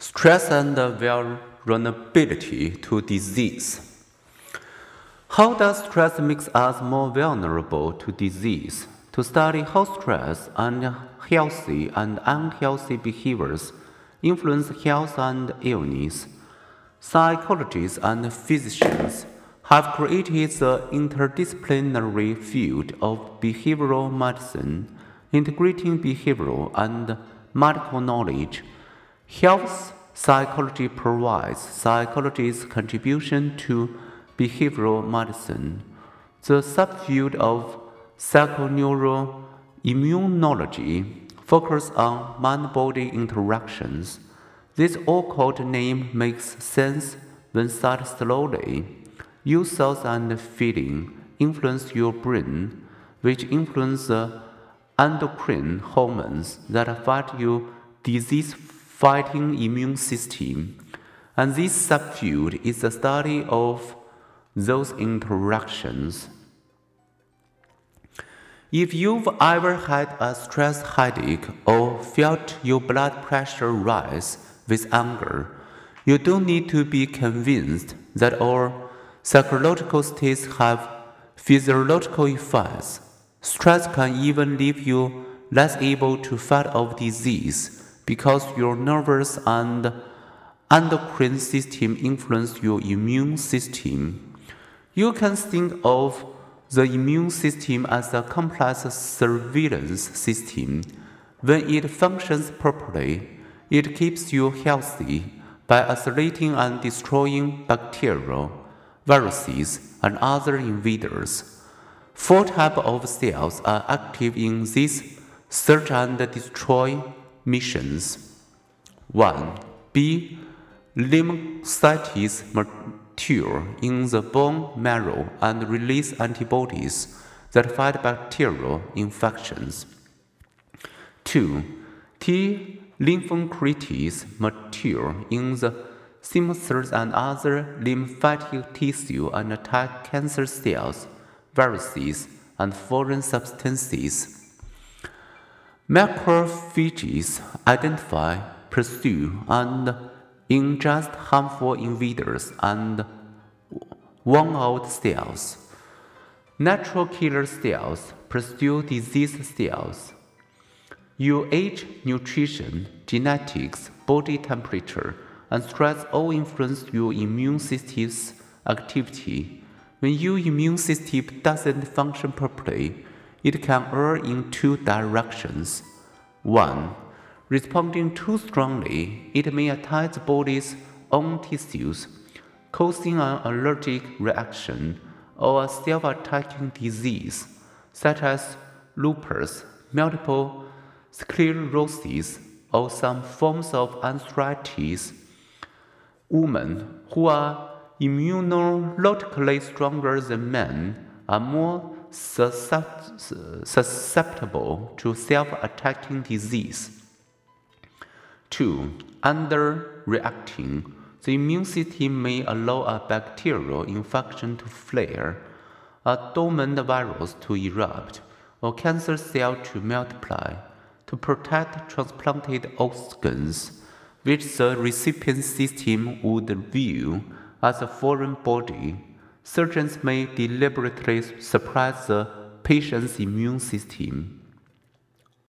Stress and vulnerability to disease. How does stress make us more vulnerable to disease? To study how stress and healthy and unhealthy behaviors influence health and illness, psychologists and physicians have created the interdisciplinary field of behavioral medicine, integrating behavioral and medical knowledge Health psychology provides psychology's contribution to behavioral medicine. The subfield of psychoneuroimmunology focuses on mind-body interactions. This occult name makes sense when said slowly. Your thoughts and feelings influence your brain, which influence the endocrine hormones that affect your disease fighting immune system, and this subfield is the study of those interactions. If you've ever had a stress headache or felt your blood pressure rise with anger, you don't need to be convinced that our psychological states have physiological effects. Stress can even leave you less able to fight off disease because your nervous and endocrine system influence your immune system. You can think of the immune system as a complex surveillance system. When it functions properly, it keeps you healthy by isolating and destroying bacteria, viruses, and other invaders. Four types of cells are active in this search and destroy missions. 1. B. Lymphocytes mature in the bone marrow and release antibodies that fight bacterial infections. 2. T. Lymphocytes mature in the thymus and other lymphatic tissue and attack cancer cells, viruses, and foreign substances. Macrophages identify, pursue, and ingest harmful invaders and worn out cells. Natural killer cells pursue disease cells. Age, nutrition, genetics, body temperature, and stress all influence your immune system's activity. When your immune system doesn't function properly, it can err in two directions. One, responding too strongly, it may attack the body's own tissues, causing an allergic reaction or a self attacking disease, such as lupus, multiple sclerosis, or some forms of arthritis. Women who are immunologically stronger than men are more susceptible to self attacking disease. 2. Underreacting. The immune system may allow a bacterial infection to flare, a dormant virus to erupt, or cancer cell to multiply to protect transplanted organs, which the recipient system would view as a foreign body surgeons may deliberately suppress the patient's immune system.